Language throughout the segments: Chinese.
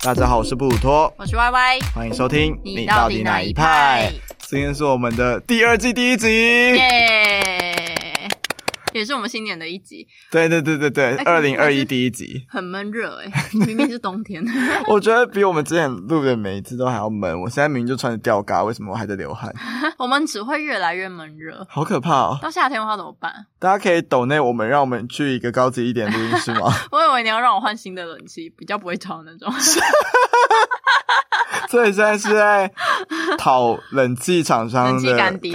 大家好，我是布鲁托，我是 Y Y，欢迎收听。你到底哪一派？今天是我们的第二季第一集，耶！也是我们新年的一集，对对对对对，哎二零二一第一集。很闷热哎，明明是冬天。我觉得比我们之前录的每一次都还要闷。我现在明明就穿着吊嘎，为什么我还在流汗？我们只会越来越闷热，好可怕哦！到夏天的话怎么办？大家可以抖内我们，让我们去一个高级一点的录音室吗？我以为你要让我换新的冷气，比较不会吵那种。所以现在是在讨冷气厂商的干爹，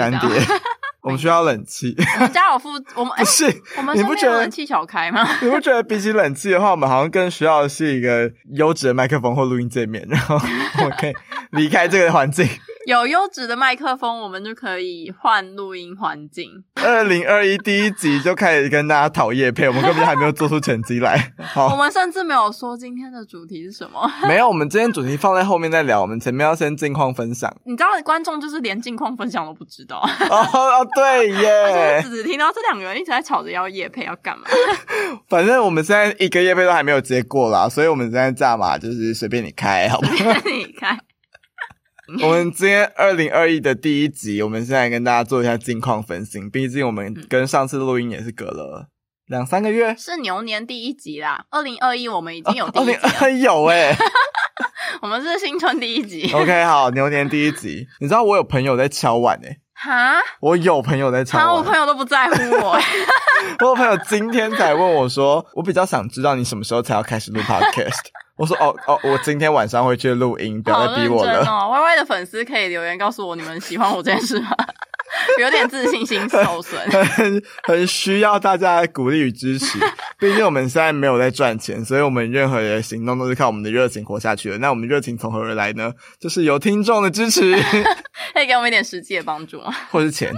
我们需要冷气。我们家有附，我们哎不，是，我们你不觉得冷气小开吗？你不觉得比起冷气的话，我们好像更需要的是一个优质的麦克风或录音界面，然后我们可以离开这个环境。有优质的麦克风，我们就可以换录音环境。二零二一第一集就开始跟大家讨夜配，我们根本就还没有做出成绩来。好我好，们甚至没有说今天的主题是什么。没有，我们今天主题放在后面再聊，我们前面要先近况分享。你知道，观众就是连近况分享都不知道。哦哦，对耶，只听到这两个人一直在吵着要夜配要干嘛？反正我们现在一个夜配都还没有接过啦，所以我们现在价码就是随便你开，好不好？你看，我们今天二零二一的第一集，我们现在跟大家做一下近况分析。毕竟我们跟上次录音也是隔了两三个月。是牛年第一集啦，二零二一我们已经有第二一集了，零二有哎、我们是新春第一集。OK，好，牛年第一集。你知道我有朋友在敲碗哎、哈，我有朋友在敲哈，我。朋友都不在乎我。我有朋友今天才问我说，我比较想知道你什么时候才要开始录 Podcast。我说哦哦，我今天晚上会去录音，不要再逼我了。！Y Y 的粉丝可以留言告诉我你们喜欢我这件事吗？有点自信心受损。很很需要大家的鼓励与支持。毕竟我们现在没有在赚钱，所以我们任何的行动都是靠我们的热情活下去的。那我们热情从何而来呢？就是有听众的支持，可以给我们一点实际的帮助吗？或是钱。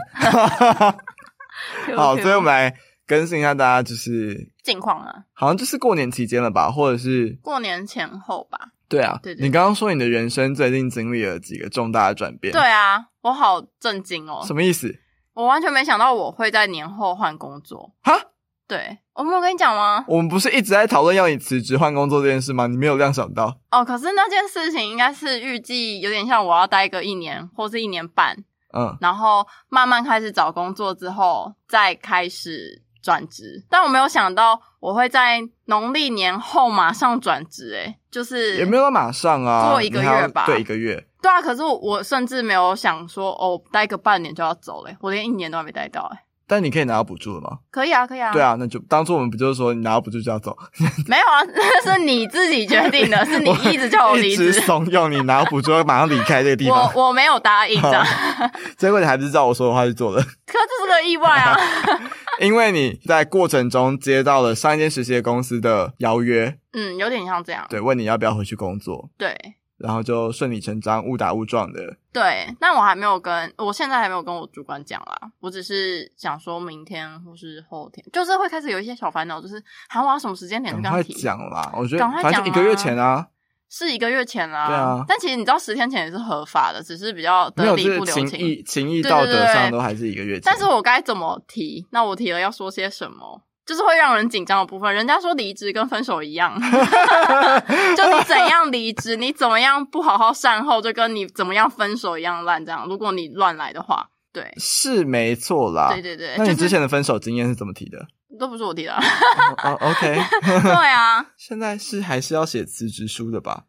好，所以我们来更新一下大家，就是近况啊，好像就是过年期间了吧，或者是过年前后吧。对啊，对对对你刚刚说你的人生最近经历了几个重大的转变，对，啊，我好震惊哦！什么意思？我完全没想到我会在年后换工作。哈，对，我没有跟你讲吗？我们不是一直在讨论要你辞职换工作这件事吗？你没有这样想到？哦，可是那件事情应该是预计有点像我要待个一年或是一年半，嗯，然后慢慢开始找工作之后再开始转职。但我没有想到我会在农历年后马上转职，哎，就是也没有到马上啊，做一个月吧对，一个月。对啊。可是我我甚至没有想说哦，待个半年就要走嘞，我连一年都还没待到，哎，但你可以拿到补助了吗？可以啊，可以啊。对啊，那就当初我们不就是说你拿到补助就要走？没有啊，那 是你自己决定的，是你一直叫我离一直职。怂恿你拿到补助，马上离开这个地方。我我没有答应这样，结果你还是照我说的话去做了，可这是个意外啊！因为你在过程中接到了上一间实习的公司的邀约，嗯，有点像这样。对，问你要不要回去工作，对然后就顺理成章、误打误撞的。对，但我还没有跟，我现在还没有跟我主管讲啦。我只是想说明天或是后天，就是会开始有一些小烦恼，就是喊我要什么时间点赶快就跟他提。讲啦！我觉得赶快讲反正就一个月啊前啊，是一个月前啦，对啊但其实你知道，十天前也是合法的，只是比较得理不留情。情义、情义道德上都还是一个月前。但是我该怎么提？那我提了要说些什么？就是会让人紧张的部分。人家说离职跟分手一样，就你怎样离职，你怎么样不好好善后，就跟你怎么样分手一样烂。这样，如果你乱来的话，对是没错啦。对对对，那你之前的分手经验是怎么提的？都不是我提的啊。哦 哦，OK，对啊，现在是还是要写辞职书的吧？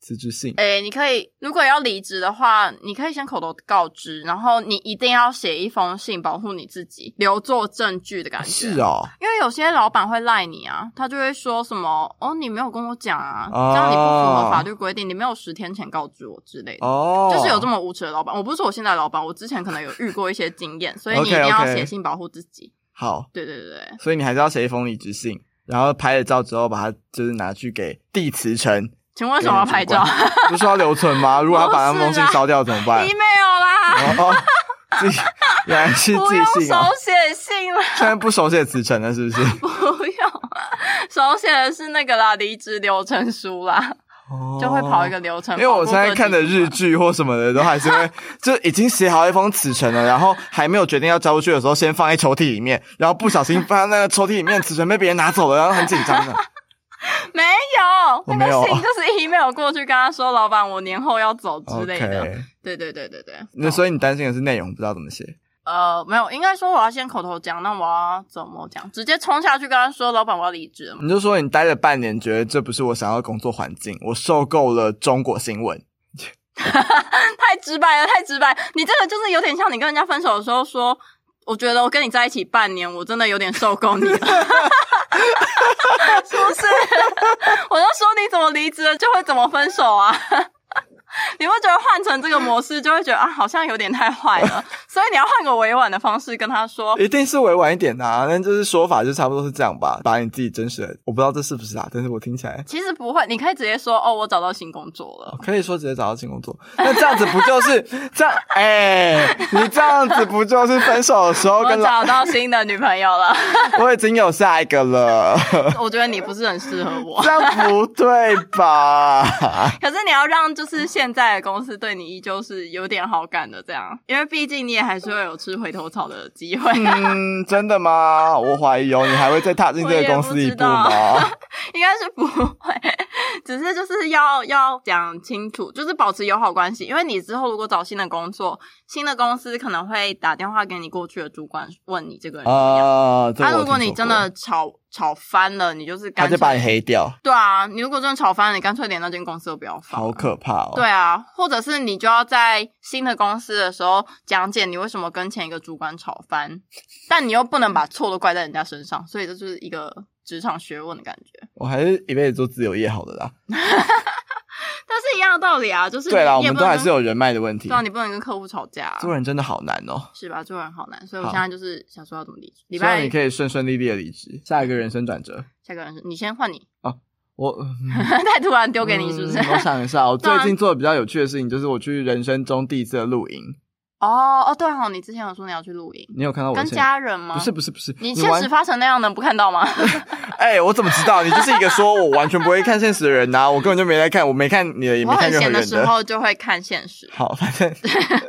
辞职信。诶、你可以，如果要离职的话，你可以先口头告知，然后你一定要写一封信保护你自己，留作证据的感觉。是哦，因为有些老板会赖你啊，他就会说什么哦，你没有跟我讲啊，哦这样你不符合法律规定，你没有十天前告知我之类的。哦，就是有这么无耻的老板，我不是说我现在老板，我之前可能有遇过一些经验，所以你一定要写信保护自己。好，对对对对，所以你还是要写一封离职信，然后拍了照之后，把它就是拿去给地辞呈。请问为什么要拍照 不是要留存吗？如果他把那封信烧掉怎么办？？email 啦，哦，哦寄原来是寄信啊！手写信了，现在不手写辞呈了，是不是？不用，手写的是那个啦，离职流程书啦。就会跑一个流程。因为我现在看的日剧或什么的，都还是会 就已经写好一封辞呈了，然后还没有决定要交出去的时候，先放在抽屉里面，然后不小心放在那个抽屉里面，辞呈被别人拿走了，然后很紧张的。没有，我没有那个信就是 email 过去跟他说，老板，我年后要走之类的。对对对对对。那所以你担心的是内容不知道怎么写。呃，没有，应该说我要先口头讲，那我要怎么讲？直接冲下去跟他说，老板，我要离职了？你就说你待了半年，觉得这不是我想要的工作环境，我受够了中国新闻。太直白了，太直白！你这个就是有点像你跟人家分手的时候说，我觉得我跟你在一起半年，我真的有点受够你了，是不是？我就说你怎么离职了就会怎么分手啊？你会觉得换成这个模式，就会觉得啊，好像有点太坏了，所以你要换个委婉的方式跟他说。一定是委婉一点的啊，但就是说法就差不多是这样吧，把你自己真实的，我不知道这是不是啊，但是我听起来其实不会，你可以直接说哦，我找到新工作了。可以说直接找到新工作。那这样子不就是 这样？哎、你这样子不就是分手的时候我跟老找到新的女朋友了，我已经有下一个了，我觉得你不是很适合我。这样不对吧？可是你要让就是现在的公司对你依旧是有点好感的，这样，因为毕竟你也还是会有吃回头草的机会。嗯，真的吗？我怀疑哦，你还会再踏进这个公司一步吗？应该是不会，只是就是要要讲清楚，就是保持友好关系。因为你之后如果找新的工作，新的公司可能会打电话给你过去的主管，问你这个人怎么样。啊，这他、如果你真的吵吵翻了，你就是干脆就把你黑掉，对啊，你如果真的吵翻了，你干脆连那间公司都不要放。好可怕哦。对啊，或者是你就要在新的公司的时候讲解你为什么跟前一个主管吵翻，但你又不能把错都怪在人家身上，所以这就是一个职场学问的感觉。我还是一辈子做自由业好的啦。但是一样的道理啊，就是对啦，我们都还是有人脉的问题对。啊，你不能跟客户吵架、啊，做人真的好难哦。是吧？做人好难，所以我现在就是想说要怎么离职。礼希望拜你可以顺顺利利的离职，下一个人生转折。下一个人生你先换你，我 太突然丢给你是不是？嗯我想一下，我 最近做的比较有趣的事情就是我去人生中第一次的露营。哦哦，对哦，你之前有说你要去露营，你有看到我跟家人吗？不是不是不是，你现实发成那样能不看到吗？哎、我怎么知道？你就是一个说我完全不会看现实的人呐、我根本就没在看，我没看你的，也我没看任何人时候就会看现实。好，反正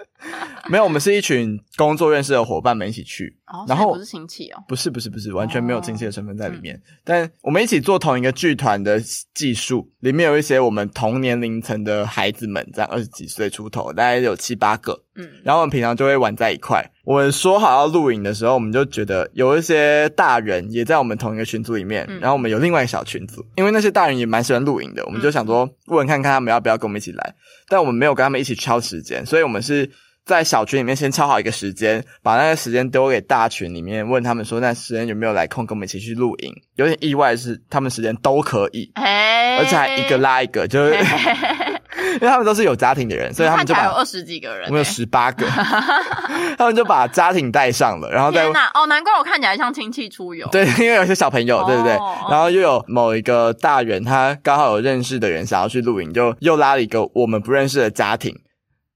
没有，我们是一群工作认识的伙伴们一起去，哦，然后不是亲戚哦。不是不是不是，完全没有亲戚的成分在里面。嗯但我们一起做同一个剧团的技术，里面有一些我们同年龄层的孩子们，这样二十几岁出头，大概有七八个。嗯，然后我们平常就会玩在一块。我们说好要录影的时候，我们就觉得有一些大人也在我们同一个群组里面，嗯然后我们有另外一个小群组，因为那些大人也蛮喜欢录影的，我们就想说问看看他们要不要跟我们一起来，但我们没有跟他们一起敲时间，所以我们是。在小群里面先敲好一个时间，把那个时间丢给大群里面，问他们说那时间有没有来空跟我们一起去露营。有点意外的是，他们时间都可以，哎，而且还一个拉一个，就是 因为他们都是有家庭的人，所以他们就把有二十几个人欸，我们有十八个，他们就把家庭带上了，然后再天哪！哦，难怪我看起来像亲戚出游。对，因为有些小朋友，哦对不对？然后又有某一个大人，他刚好有认识的人想要去露营，就又拉了一个我们不认识的家庭，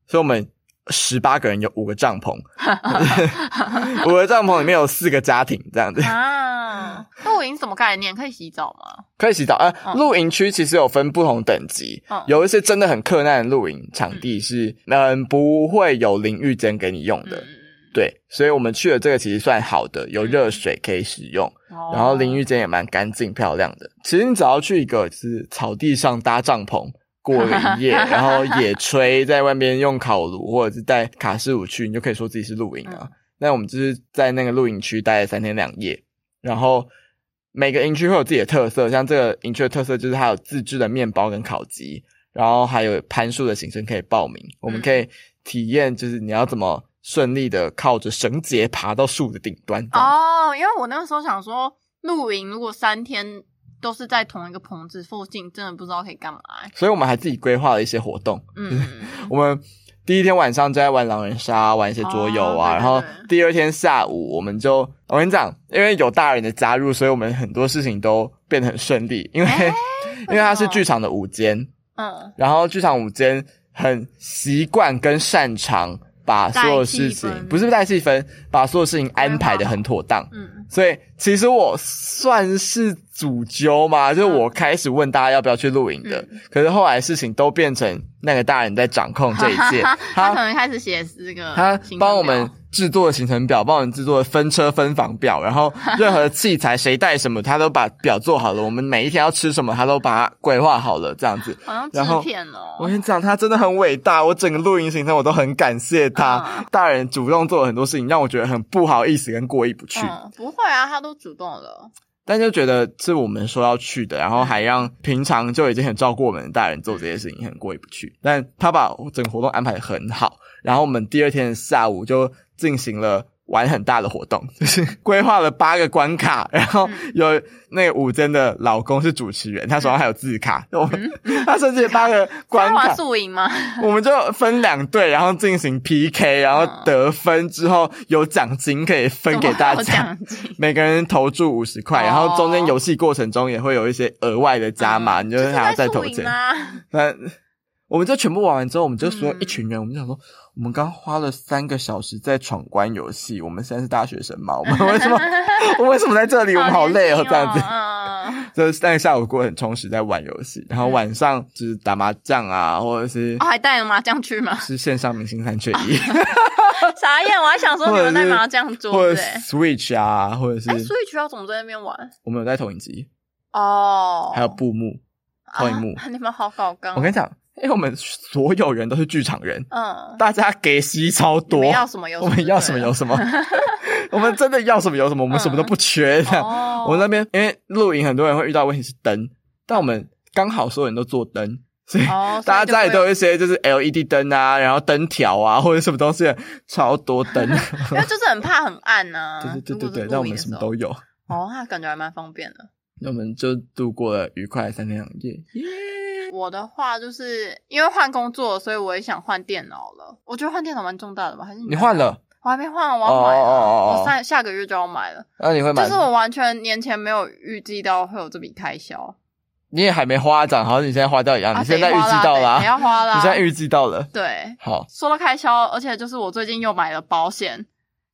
所以我们十八个人有五个帐篷，五个帐篷里面有四个家庭，这样子啊，露营什么概念？可以洗澡吗？可以洗澡。呃，嗯露营区其实有分不同等级，嗯有一些真的很困难的露营场地是嗯不会有淋浴间给你用的。嗯，对，所以我们去了这个其实算好的，有热水可以使用，哦然后淋浴间也蛮干净漂亮的。其实你只要去一个就是草地上搭帐篷过了一夜，然后野炊，在外面用烤炉或者是带卡式炉去，你就可以说自己是露营啊。嗯那我们就是在那个露营区待了三天两夜，然后每个营区会有自己的特色，像这个营区的特色就是它有自制的面包跟烤鸡，然后还有攀树的行程可以报名，我们可以体验就是你要怎么顺利的靠着绳结爬到树的顶端。哦，因为我那个时候想说，露营如果三天都是在同一个棚子附近，真的不知道可以干嘛欸。所以我们还自己规划了一些活动。嗯，我们第一天晚上就在玩狼人杀，玩一些桌游啊，然后第二天下午我们就，我跟你讲，因为有大人的加入，所以我们很多事情都变得很顺利，因为、因为它是剧场的午间，嗯然后剧场午间很习惯跟擅长把所有事情不是带气氛，把所有事情安排的很妥当。嗯，所以其实我算是主揪嘛，就是我开始问大家要不要去露营的，嗯可是后来事情都变成那个大人在掌控这一 切，他可能开始写这个他帮我们表制作了行程表，帮我们制作了分车分房表，然后任何器材谁带什么，他都把表做好了，我们每一天要吃什么，他都把它规划好了，这样子。好像然后制片哦，我跟你讲，他真的很伟大，我整个露营行程我都很感谢他。嗯大人主动做了很多事情，让我觉得很不好意思跟过意不去。嗯，不会啊，他都主动了，但就觉得是我们说要去的，然后还让平常就已经很照顾我们的大人做这些事情，很过意不去。但他把整个活动安排的很好，然后我们第二天下午就进行了玩很大的活动，就是规划了八个关卡，然后有那个武真的老公是主持人，他手上还有字卡，我们 他设计了八个关卡，宿营吗？我们就分两队，然后进行 PK，然后得分之后有奖金可以分给大家。奖金。每个人投注五十块，哦然后中间游戏过程中也会有一些额外的加码，嗯。你就是还要再投钱。那我们就全部玩完之后，我们就所有一群人，我们就想说，我们刚花了三个小时在闯关游戏，我们现在是大学生嘛？我们为什么我们为什么在这里？我们好累哦，这样子。嗯，就是那个下午过得很充实，在玩游戏，然后晚上就是打麻将啊，或者是哦，还带了麻将去吗？是线上明星三缺一，傻眼，我还想说你们带麻将或桌者是。Switch 啊，或者是哎，Switch 要怎么在那边玩？我们有带投影机，哦，还有布幕。投影幕啊你们好搞刚。我跟你讲，因为我们所有人都是剧场人，嗯，大家给息超多，要什么有什么我们要什么有什么，我们真的要什么有什么，我们什么都不缺这样。哦，我们那边因为露营，很多人会遇到问题是灯，但我们刚好所有人都做灯，所以哦，大家家里都有，有一些就是 LED 灯啊，然后灯条啊，或者什么东西，超多灯。因为就是很怕很暗呐。对对对对对，但我们什么都有，哦，那感觉还蛮方便的。那我们就度过了愉快的三天两夜。我的话就是因为换工作，所以我也想换电脑了。我觉得换电脑蛮重大的吧？还是你换？了？我还没换，我要买了。哦哦哦哦我下下个月就要买了。那你会买？就是我完全年前没有预计到会有这笔开销。你也还没花涨，好像你现在花掉一样。啊你现在预计到啦得得要花了。你现在预计到了。对，好说到开销，而且就是我最近又买了保险，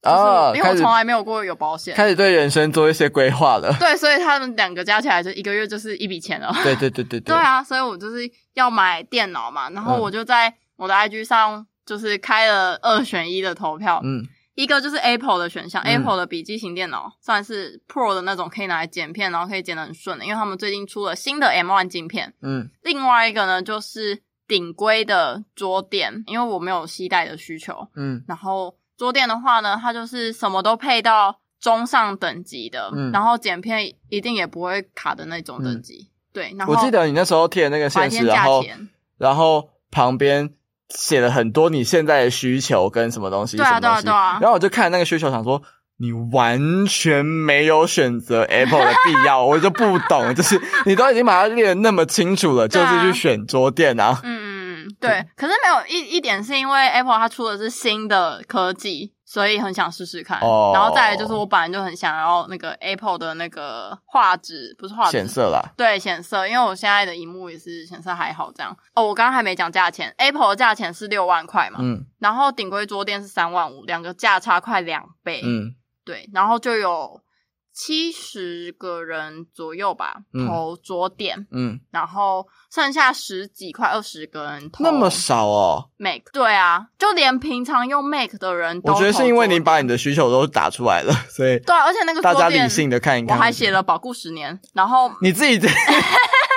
啊，就是因为我从来没有过有保险。开始对人生做一些规划了。对，所以他们两个加起来就一个月就是一笔钱了。对对对对对啊，所以我就是要买电脑嘛，然后嗯我就在我的 IG 上就是开了二选一的投票，嗯一个就是 Apple 的选项、嗯 a p p l e 的笔记型电脑算是 Pro 的那种，可以拿来剪片，然后可以剪得很顺的，因为他们最近出了新的 M1 镜片。嗯另外一个呢就是顶规的桌垫，因为我没有携带的需求，嗯然后桌垫的话呢，它就是什么都配到中上等级的，嗯然后剪片一定也不会卡的那种等级。对，然后我记得你那时候贴的那个白天现实，然后然后旁边写了很多你现在的需求跟什么东西，对啊对啊对啊然后我就看那个需求，想说你完全没有选择 Apple 的必要，我就不懂，就是你都已经把它列的那么清楚了，就是去选桌垫啊。嗯，对。可是没有一一点是因为 Apple 它出的是新的科技，所以很想试试看。哦然后再来就是我本来就很想要那个 Apple 的那个画质，不是画质显。色啦，对显色，因为我现在的荧幕也是显色还好这样。哦，我刚刚还没讲价钱，Apple 的价钱是六万块嘛，嗯然后顶规桌垫是三万五，两个价差快两倍。嗯对，然后就有七十个人左右吧嗯投桌点，嗯，然后剩下十几块二十个人投那么少哦。，make。对啊，就连平常用 make 的人都我觉得是因为你把你你的需求都打出来了，所以对啊，而且那个大家理性的看一看。我还写了保固十年，然后你自己，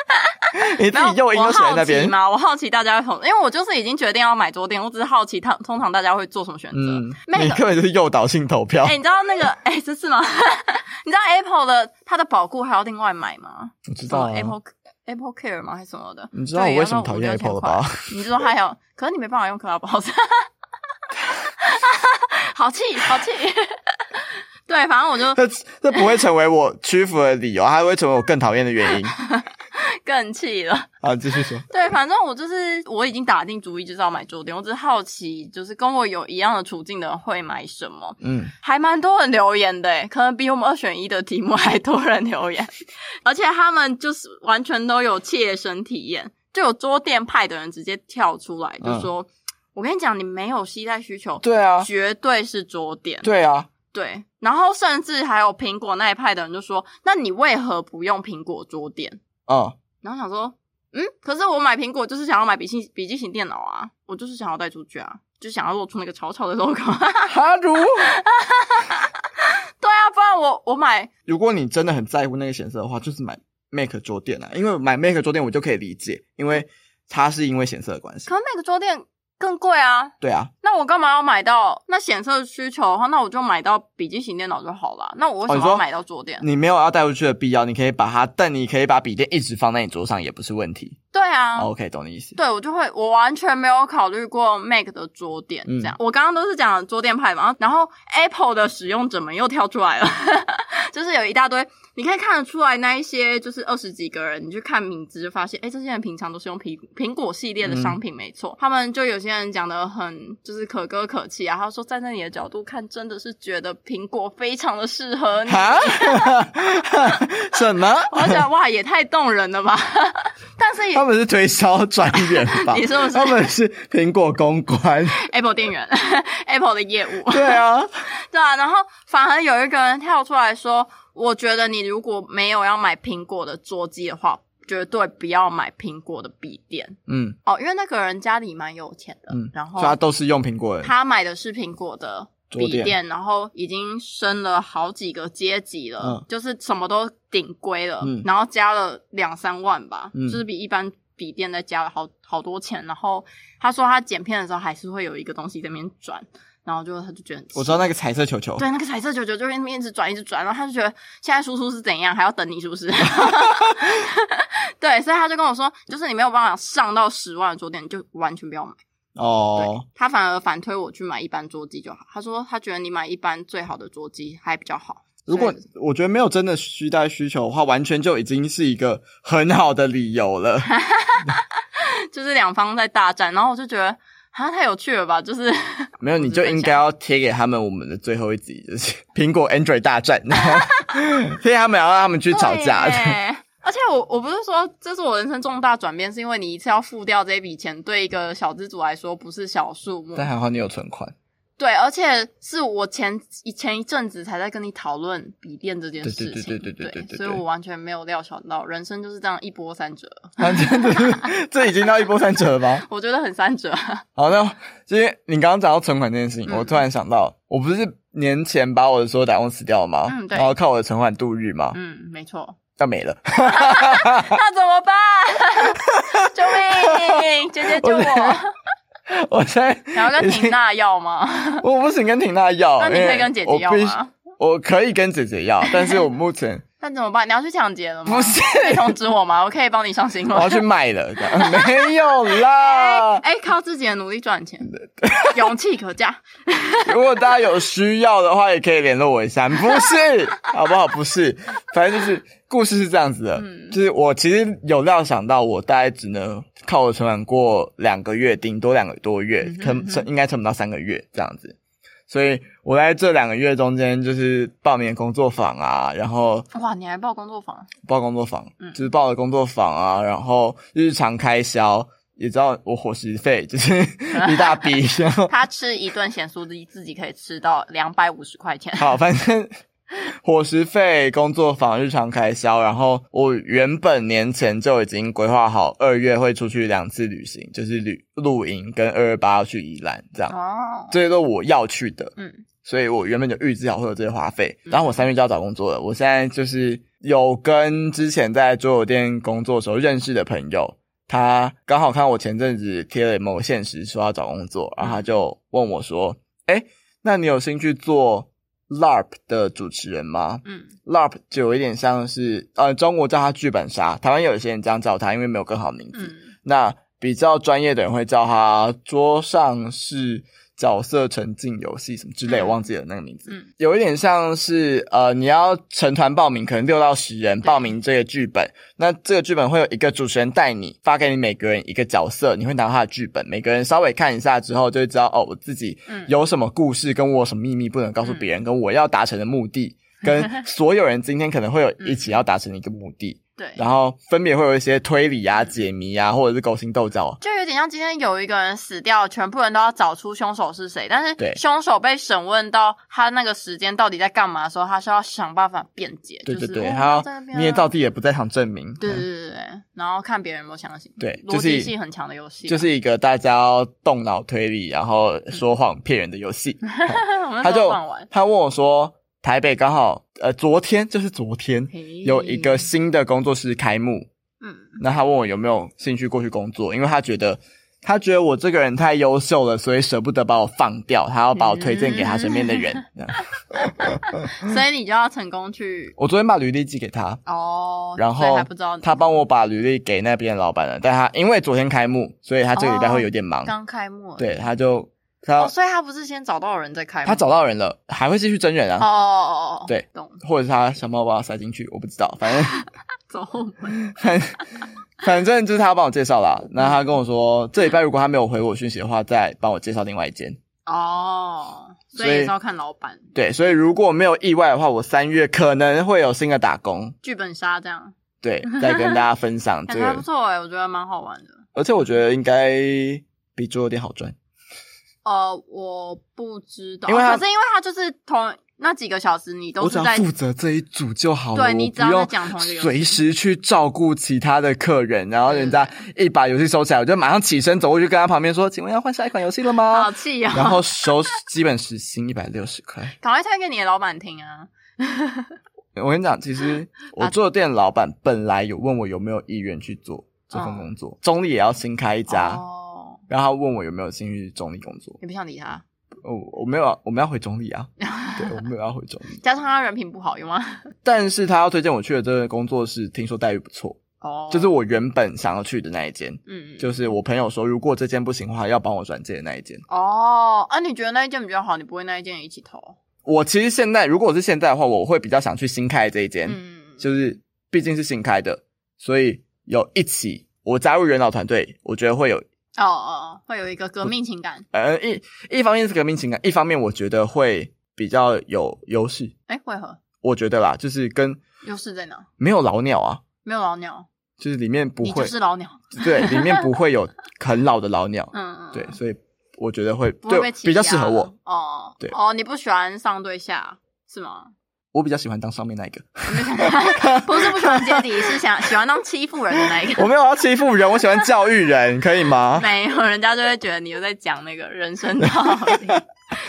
你自己诱因都写在我好那边。吗，我好奇大家会投，因为我就是已经决定要买桌垫，我只是好奇他通常大家会做什么选择。嗯你根本就是诱导性投票哎、。你知道那个哎、这是吗？你知道 Apple 的它的保固还要另外买吗？我知道啊 Apple Apple Care 吗？还是什么的？你知道我为什么讨厌 Apple 了吧？你知道还有，可是你没办法用 Clubhouse，好气好气。对，反正我就这这不会成为我屈服的理由，它会成为我更讨厌的原因。更气了。啊，继续说。对，反正我就是我已经打定主意就是要买桌垫，我只是好奇，就是跟我有一样的处境的人会买什么。嗯，还蛮多人留言的，可能比我们二选一的题目还多人留言，而且他们就是完全都有切身体验，就有桌垫派的人直接跳出来，就说、我跟你讲，你没有携带需求，对啊，绝对是桌垫。对啊，对，然后甚至还有苹果那一派的人就说：“那你为何不用苹果桌垫嗯，？”然后想说：“嗯，可是我买苹果就是想要买笔记笔记型电脑啊，我就是想要带出去啊，就想要露出那个潮潮的 logo。哈如，对啊，不然我我买如果你真的很在乎那个显色的话，就是买 Mac 桌垫啊，因为买 Mac 桌垫我就可以理解，因为它是因为显色的关系。可 Mac 桌垫更贵啊，对啊，那我干嘛要买到？那显色需求的话，那我就买到笔记型电脑就好了。那我为什么要买到桌垫？你没有要带出去的必要，你可以把它，但你可以把笔电一直放在你桌上也不是问题。对啊，OK，懂你意思。对我就会，我完全没有考虑过 Mac 的桌垫嗯这样。我刚刚都是讲桌垫派嘛，然后 Apple 的使用者们又跳出来了，就是有一大堆，你可以看得出来那一些就是二十几个人，你去看名字就发现，哎，这些人平常都是用苹苹果系列的商品，没错。他们就有些人讲的很就是可歌可泣啊，他说站在你的角度看，真的是觉得苹果非常的适合你。哈？什么？我想哇，也太动人了吧！但是也他们是推销专员吧？你是不是他们是苹果公关。Apple 店员，Apple 的业务，对啊，对啊，然后反而有一个人跳出来说：“我觉得你如果没有要买苹果的桌机的话，绝对不要买苹果的笔电嗯哦，因为那个人家里蛮有钱的，嗯，然后他都是用苹果的。他买的是苹果的笔电，然后已经升了好几个阶级了，嗯就是什么都顶规了，嗯然后加了两三万吧，嗯就是比一般笔电再加了好好多钱。然后他说他剪片的时候还是会有一个东西在那边转，然后就他就觉得我知道那个彩色球球，对，那个彩色球球就一直转，一直转，然后他就觉得现在输出是怎样，还要等你是不是？对，所以他就跟我说，就是你没有办法上到十万的桌垫，你就完全不要买。哦对，他反而反推我去买一般桌机就好。他说他觉得你买一般最好的桌机还比较好。如果我觉得没有真的需带需求的话，完全就已经是一个很好的理由了。就是两方在大战，然后我就觉得啊太有趣了吧，就是 没有，你就应该要贴给他们我们的最后一集，就是 苹果 Android 大战，然后 贴给他们，然后让他们去吵架。对而且我我不是说这是我人生重大转变，是因为你一次要付掉这笔钱，对一个小资主来说不是小数目。但还好你有存款，对，而且是我前以前一阵子才在跟你讨论笔电这件事情，对对对对对对,所以我完全没有料想到，人生就是这样一波三折，完全就是这已经到一波三折了吧？我觉得很三折。好，那今天你刚刚讲到存款这件事情，我突然想到，我不是年前把我的所有打工死掉了吗？嗯，对，然后靠我的存款度日吗？嗯，没错。要没了，那怎么办？救命！姐姐救！我 现在你要跟婷娜要吗？我不行跟婷娜要，那你可以跟姐姐要吗？我可以跟姐姐要，但是我目前那怎么办？你要去抢劫了吗？不是可以通知我吗？我可以帮你上新闻。我要去卖了，没有啦。哎、靠自己的努力赚钱，勇气可嘉。如果大家有需要的话，也可以联络我一下。不是，好不好？不是，反正就是故事是这样子的，嗯就是我其实有料想到，我大概只能靠我存款过两个月，顶多两个多月，撑应该撑不到三个月这样子。所以我在这两个月中间，就是报名工作坊啊，然后哇，你还报工作坊？报工作坊，嗯就是报了工作坊啊，然后日常开销，也知道我伙食费就是 一大笔，然后他吃一顿咸酥鸡，自己可以吃到两百五十块钱。好，反正 伙食费、工作坊、日常开销，然后我原本年前就已经规划好二月会出去两次旅行，就是旅露营跟二二八要去宜兰这样，哦，这些都我要去的，嗯所以我原本就预计好会有这些花费。然后我三月就要找工作了，我现在就是有跟之前在桌游店工作的时候认识的朋友，他刚好看我前阵子贴了某个现实说要找工作，然后他就问我说：“哎，那你有兴趣做 LARP 的主持人吗嗯？LARP 就有一点像是呃，中国叫他剧本杀，台湾有一些人这样叫他，因为没有更好名字。嗯那比较专业的人会叫他桌上是角色沉浸游戏什么之类，嗯我忘记了那个名字。嗯有一点像是呃，你要成团报名，可能六到十人报名这个剧本，那这个剧本会有一个主持人带你，发给你每个人一个角色，你会拿到他的剧本，每个人稍微看一下之后，就会知道哦，我自己嗯有什么故事，跟我有什么秘密不能告诉别人，跟我要达成的目的，跟 所有人今天可能会有一起要达成的一个目的。对，然后分别会有一些推理啊、解谜啊，或者是勾心斗角。就有点像今天有一个人死掉，全部人都要找出凶手是谁，但是对凶手被审问到他那个时间到底在干嘛的时候，他是要想办法辩解，对对对，就是哦还要在那边啊捏造自己也不在场证明。对对嗯对对对，然后看别人有没有相信，对就是逻辑性很强的游戏啊，就是一个大家要动脑推理，然后说谎骗人的游戏。他就他问我说，台北刚好呃昨天就是昨天有一个新的工作室开幕，嗯，那他问我有没有兴趣过去工作，因为他觉得他觉得我这个人太优秀了，所以舍不得把我放掉，他要把我推荐给他身边的人。所以你就要成功去我昨天把履历寄给他，哦，然后他帮我把履历给那边的老板了，但他因为昨天开幕，所以他这个礼拜会有点忙。刚开幕，对，他就他、哦，所以他不是先找到人再开吗，他找到人了，还会继续真人啊，哦哦哦哦，对懂，或者是他想办法把我塞进去，我不知道，反正 走后门，反反正就是他帮我介绍啦。那他跟我说，这礼拜如果他没有回我讯息的话，再帮我介绍另外一间。哦，所以要看老板对，所以如果没有意外的话，我三月可能会有新的打工。剧本杀这样，对，再跟大家分享 这个还不，错哎，我觉得蛮好玩的。而且我觉得应该比桌游店好赚。呃，我不知道，因为他可是因为他就是同那几个小时，你都我只要是在负责这一组就好了，对你只要在我不用讲同一个游戏随时去照顾其他的客人，然后人家一把游戏收起来，我就马上起身走过去跟他旁边说：“请问要换下一款游戏了吗好？”气啊，然后收基本时薪一百六十块。赶快推给你的老板听啊。我跟你讲，其实 我做的店老板本来有问我有没有意愿去做这份工作，中立也要新开一家，哦，然后他问我有没有兴趣去中立工作，你不想理他，哦，我没有啊，我们要回中立啊，对，我没有要回中立，加上他人品不好，有吗？但是他要推荐我去的这个工作室，听说待遇不错，哦，就是我原本想要去的那一间，嗯，嗯。就是我朋友说如果这间不行的话，要帮我转介的那一间。哦，啊，你觉得那一间比较好，你不会那一间一起投？我其实现在如果是现在的话，我会比较想去新开的这一间，嗯，就是毕竟是新开的，所以有一起我加入元老团队，我觉得会有哦哦，会有一个革命情感。呃一一方面是革命情感，一方面我觉得会比较有优势。哎，为何？我觉得啦，就是跟优势在哪？没有老鸟啊，没有老鸟，就是里面不会就是老鸟。对，里面不会有很老的老鸟，嗯嗯，对，所以我觉得会对比较适合我。。哦，对哦，你不喜欢上对下是吗？我比较喜欢当上面那一个，不是不喜欢阶级，是想喜欢当欺负人的那一个。我没有要欺负人，我喜欢教育人，可以吗？没有，人家就会觉得你又在讲那个人生道理。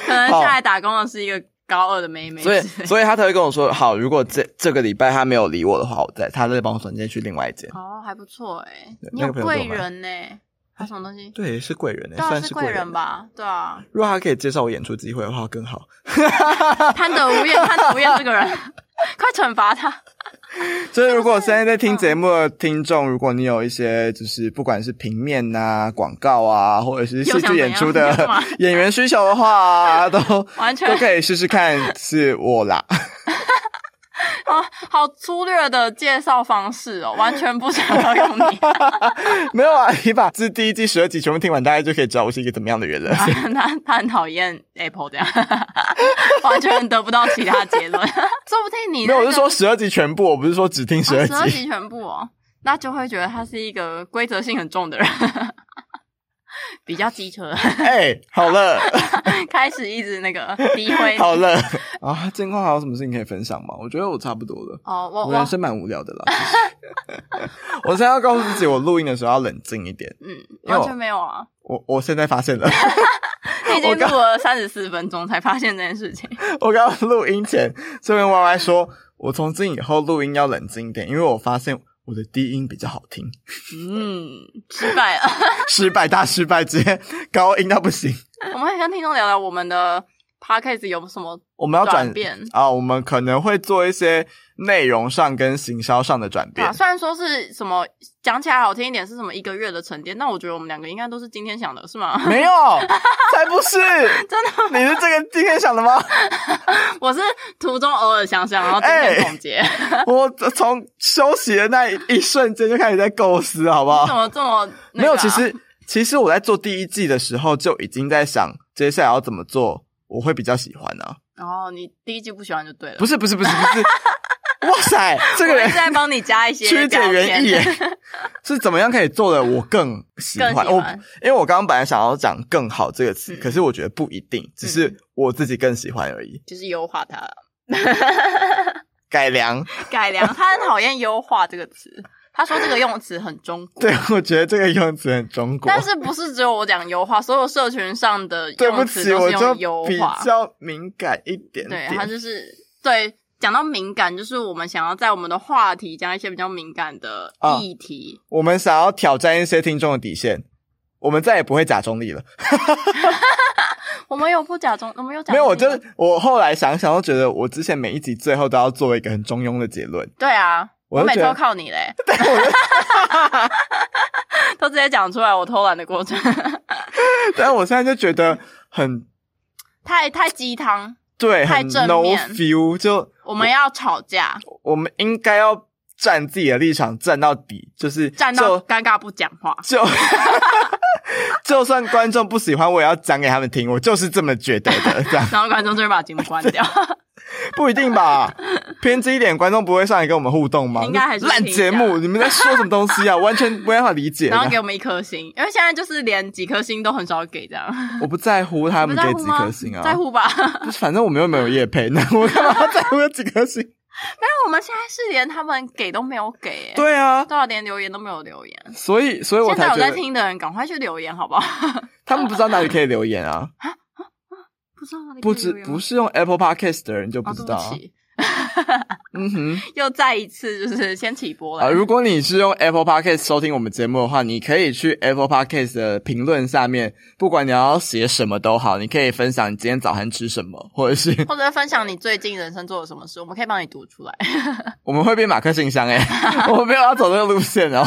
可能下来打工的是一个高二的妹妹之所以所以他才会跟我说，好，如果这这个礼拜他没有理我的话，我再他再帮我转接去另外一间。哦，还不错哎对，你有贵人呢？还有什么东西？对，是贵人诶，对啊，算是贵人？吧？对啊，如果他可以介绍我演出机会的话，更好。贪得无厌，贪得无厌这个人，快惩罚他。所以，如果现在在听节目的听众，如果你有一些就是不管是平面啊、广告啊，或者是戏剧演出的演员需求的话，都 完全都可以试试看，是我啦。哦，好粗略的介绍方式哦，完全不想要用你。没有啊，你把这第一季十二集全部听完，大家就可以知道我是一个怎么样的人了。他他他很讨厌 Apple 这样，完全得不到其他结论。说不定你、没有，那、我是说十二集全部，我不是说只听十二十二集。集全部哦，那就会觉得他是一个规则性很重的人，比较机车，哎、好了，开始一直那个 诋毁。好了啊，近况还有什么事情可以分享吗？我觉得我差不多了。哦，我我我人生蛮无聊的啦。我现在要告诉自己，我录音的时候要冷静一点。嗯，完全没有啊，我我现在发现了，你已经录了三十四分钟才发现这件事情。我刚刚录音前这边 Y Y 说，我从今以后录音要冷静一点，因为我发现我的低音比较好听。嗯，失败了。失败大失败，直接高音到不行。我们可以跟听众聊聊我们的 podcast 有什么我们要转转变啊，我们可能会做一些内容上跟行销上的转变。虽然说是什么讲起来好听一点是什么一个月的沉淀，那我觉得我们两个应该都是今天想的，是吗？没有，才不是，真的？你是这个今天想的吗？我是途中偶尔想想，然后今天哎总结，我从休息的那一一瞬间就开始在构思，好不好怎？么这么、那没有，其实其实我在做第一季的时候就已经在想接下来要怎么做，我会比较喜欢啊。哦，你第一季不喜欢就对了，不是不是不是不是，哇塞，这个人在帮你加一些曲解原意，是怎么样可以做的我更喜欢？我因为我刚刚本来想要讲“更好”这个词，嗯。可是我觉得不一定，只是我自己更喜欢而已。就是优化它，改良，改良。他很讨厌“优化”这个词，他说这个用词很中国。对我觉得这个用词很中国。但是不是只有我讲优化，所有社群上的 对不用词起，我就都是用优比化。较敏感一点对，点。他就是对讲到敏感，就是我们想要在我们的话题讲一些比较敏感的啊议题。我们想要挑战一些听众的底线，我们再也不会假中立了。我们有不假中，我们有假没有，我就是我后来想想，都觉得我之前每一集最后都要做一个很中庸的结论。对啊，我每次我就觉得都靠你嘞，都直接讲出来我偷懒的过程，但我现在就觉得很太太鸡汤。对，太很 no 正面 feel，就我们要吵架，我们应该要站自己的立场，站到底，就是站到就尴尬不讲话。就就算观众不喜欢，我也要讲给他们听，我就是这么觉得的，这样然后观众就会把节目关掉。不一定吧？偏激一点，观众不会上来跟我们互动吗？应该还是会烂节目，你们在说什么东西啊？完全没办法理解。然后给我们一颗星，因为现在就是连几颗星都很少给这样。我不在乎他们给几？颗星啊，在乎吧？就是反正我们又没有业配，那 我干嘛要在乎有几颗星？没有我们现在是连他们给都没有给、欸，，对啊，多少连留言都没有留言。所以所以我现在有在听的人，赶快去留言好不好？他们不知道哪里可以留言啊，不知不是用 Apple Podcast 的人就不哦，知道 嗯哼。又再一次就是先起波啊，了。如果你是用 Apple Podcast 收听我们节目的话，你可以去 Apple Podcast 的评论下面，不管你要写什么都好，你可以分享你今天早餐吃什么，或者是 或者分享你最近人生做了什么事，我们可以帮你读出来。我们会变马克信箱诶、我们没有要走这个路线哦，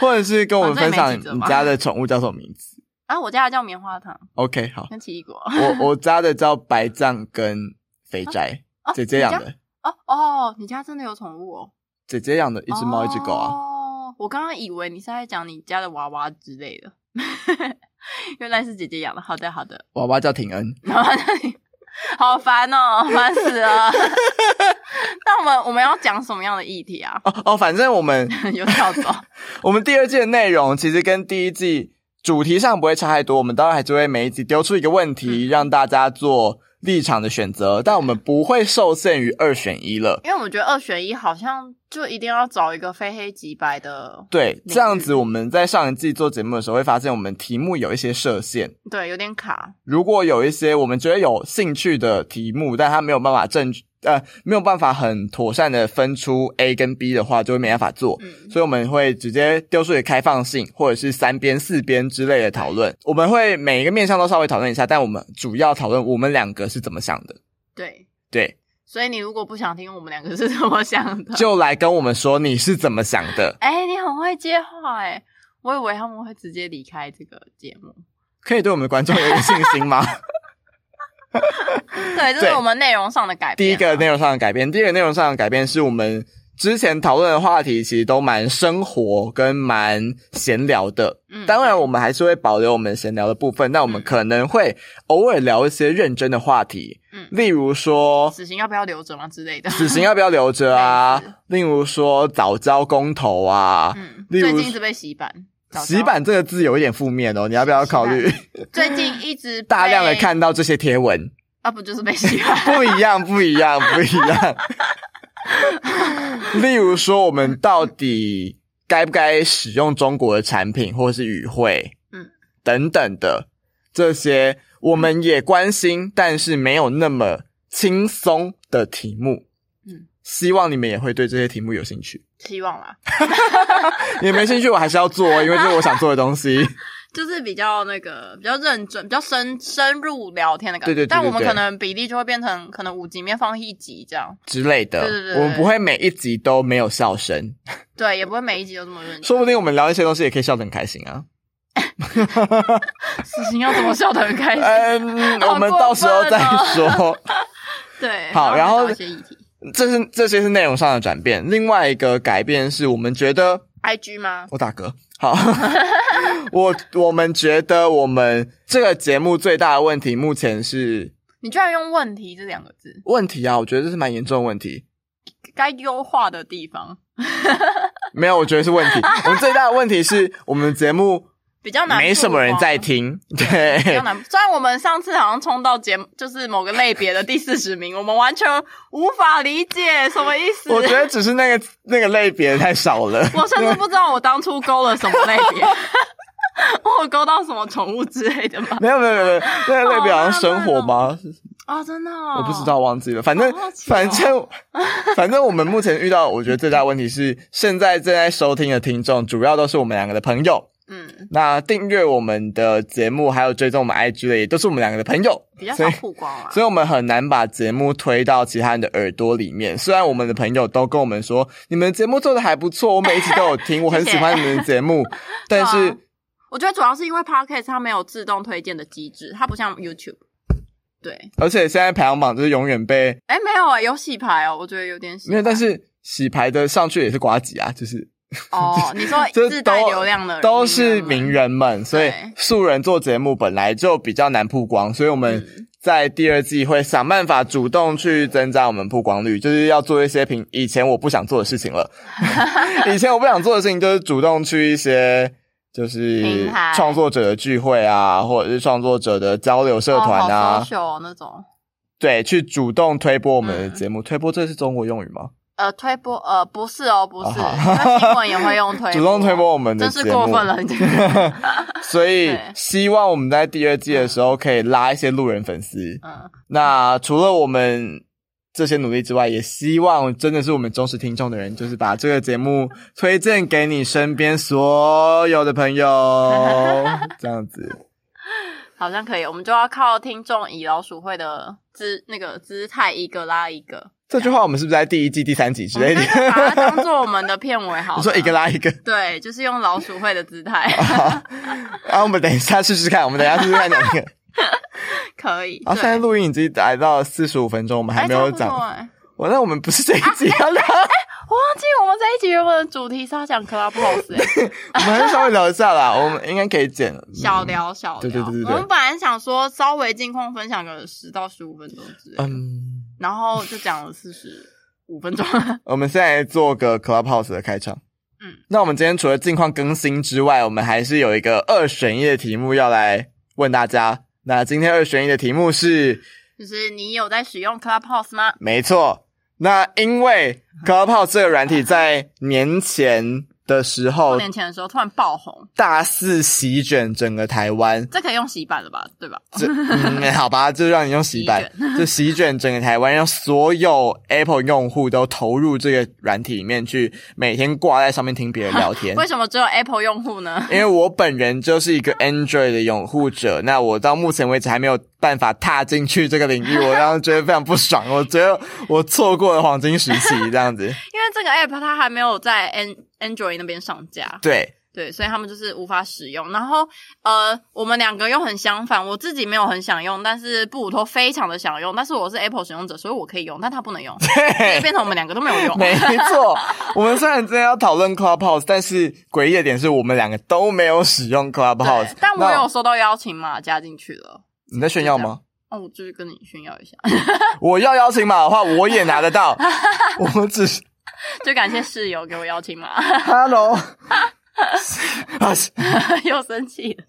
或者是跟我们分享你家的宠物叫什么名字。啊，我家的叫棉花糖 OK，好，跟奇异果。我我家的叫白藏跟肥宅，哦姐姐养的，哦哦，你家真的有宠物哦？姐姐养的一只猫一只狗啊。哦，我刚刚以为你是在讲你家的娃娃之类的，原来是姐姐养的。好的，好的。娃娃叫廷恩，好烦哦，烦死了。那我们我们要讲什么样的议题啊？哦哦，反正我们 有跳走。我们第二季的内容其实跟第一季主题上不会差太多，我们当然还是会每一集丢出一个问题，让大家做立场的选择，但我们不会受限于二选一了。因为我觉得二选一好像就一定要找一个非黑即白的，对，这样子我们在上一季做节目的时候会发现，我们题目有一些设限。对，有点卡。如果有一些我们觉得有兴趣的题目，但它没有办法正呃没有办法很妥善的分出 A 跟 B 的话，就会没办法做。嗯，所以我们会直接丢出一个开放性，或者是三边、四边之类的讨论。我们会每一个面向都稍微讨论一下，但我们主要讨论我们两个是怎么想的。对。对，所以你如果不想听我们两个是怎么想的，就来跟我们说你是怎么想的。哎、你很会接话哎，我以为他们会直接离开这个节目。可以对我们的观众有点信心吗？对，这是我们内容上的改变啊。第一个内容上的改变，第二个内容上的改变是我们之前讨论的话题，其实都蛮生活跟蛮闲聊的。嗯当然，我们还是会保留我们闲聊的部分，但我们可能会偶尔聊一些认真的话题，嗯例如说死刑要不要留着吗之类的。死刑要不要留着啊？例如说早教公投啊，嗯，例如最近一直被洗版，洗版这个字有一点负面哦，你要不要考虑最近一直 大量的看到这些贴文？啊，不就是被洗版？不一样，不一样，不一样。例如说，我们到底该不该使用中国的产品，或是语汇，嗯，等等的这些，我们也关心，但是没有那么轻松的题目。嗯，希望你们也会对这些题目有兴趣。希望啦，你没兴趣，我还是要做，因为这是我想做的东西。就是比较那个比较认真、比较深深入聊天的感觉。对对对对对但我们可能比例就会变成可能五集里面放一集这样，之类的，对对对对我们不会每一集都没有笑声，对，也不会每一集都这么认真。说不定我们聊一些东西也可以笑得很开心啊。事情要怎么笑得很开心？嗯，我们到时候再说。对，好然后这些议题这是这些是内容上的转变，另外一个改变是我们觉得，，IG 吗？我打嗝，好，我我们觉得我们这个节目最大的问题，目前是你居然用“问题”这两个字，问题啊，我觉得这是蛮严重的问题。该优化的地方没有，我觉得是问题。我们最大的问题是我们节目比较难，没什么人在。听，对比，较难，虽然我们上次好像冲到节目，就是某个类别的第四十名，我们完全无法理解什么意思。我觉得只是那个那个类别太少了。我甚至不知道我当初勾了什么类别，我勾到什么宠物之类的吗？没有没有没有，那个类别好像生活吗？啊、真的、哦，我不知道，忘记了。反正反正 反正我们目前遇到，我觉得最大问题是，现在正在收听的听众主要都是我们两个的朋友。嗯，那订阅我们的节目，还有追踪我们 IG 的，也都是我们两个的朋友，比较少曝光啊。所以我们很难把节目推到其他人的耳朵里面。虽然我们的朋友都跟我们说，你们节目做的还不错，我每一集都有听，我很喜欢你们的节目，但是啊我觉得主要是因为 Podcast 它没有自动推荐的机制，它不像 YouTube。对，而且现在排行榜就是永远被哎，没有啊，有洗牌哦，我觉得有点洗牌。没有，但是洗牌的上去也是瓜几啊，就是 哦，你说 就是自带都流量的都是名名人们，所以素人做节目本来就比较难曝光，所以我们嗯在第二季会想办法主动去增加我们曝光率，就是要做一些平以前我不想做的事情了。以前我不想做的事情就是主动去一些就是创作者的聚会啊，或者是创作者的交流社团啊，那种。对，去主动推播我们的嗯节目。推播这是中国用语吗？呃，推播呃不是哦，不是，哦因为新闻也会用推播，主动推播我们的真是过分了。所以希望我们在第二季的时候可以拉一些路人粉丝。嗯，那除了我们这些努力之外，也希望真的是我们忠实听众的人，就是把这个节目推荐给你身边所有的朋友，这样子。好像可以，我们就要靠听众以老鼠会的姿那个姿态一个拉一个，这句话我们是不是在第一季、第三集之类的把它当做我们的片尾好了。你说一个拉一个，对，就是用老鼠会的姿态，啊，我们等一下试试看，我们等一下试试看哪一个。可以。啊现在对录音已经来到四十五分钟，我们还没有讲。哎我那我们不是这一集要聊，我忘记我们这一集原本的主题是要讲 Clubhouse，、欸、我们还是稍微聊一下啦，我们应该可以剪。小聊小聊。对对对对对我们本来想说稍微近况分享个十到十五分钟之类，嗯，然后就讲了四十五分钟。我们现在做个 Clubhouse 的开场。嗯，那我们今天除了近况更新之外，我们还是有一个二选一的题目要来问大家。那今天二选一的题目是，就是你有在使用 Clubhouse 吗？没错。那因为 Clubhouse 这个软体在年前的时过候年前的时候突然爆红，大肆席卷整个台湾，这可以用洗版了吧？对吧？这嗯，好吧，就让你用洗版席，就席卷整个台湾，让所有 Apple 用户都投入这个软体里面去，每天挂在上面听别人聊天。为什么只有 Apple 用户呢？因为我本人就是一个 Android 的拥护者，那我到目前为止还没有办法踏进去这个领域，我当时觉得非常不爽。我觉得我错过了黄金时期，这样子。因为这个 App 它还没有在 An Android 那边上架，对，对，所以他们就是无法使用。然后呃，我们两个又很相反，我自己没有很想用，但是布鲁托非常的想用，但是我是 Apple 使用者，所以我可以用，但他不能用，所以变成我们两个都没有用。没 错。我们虽然今天要讨论 Clubhouse，但是诡异的点是我们两个都没有使用 Clubhouse。但我有收到邀请码加进去了。你在炫耀吗？哦，我就是跟你炫耀一下，我要邀请码的话，我也拿得到。我只是 就感谢室友给我邀请码，Hello，啊又生气了。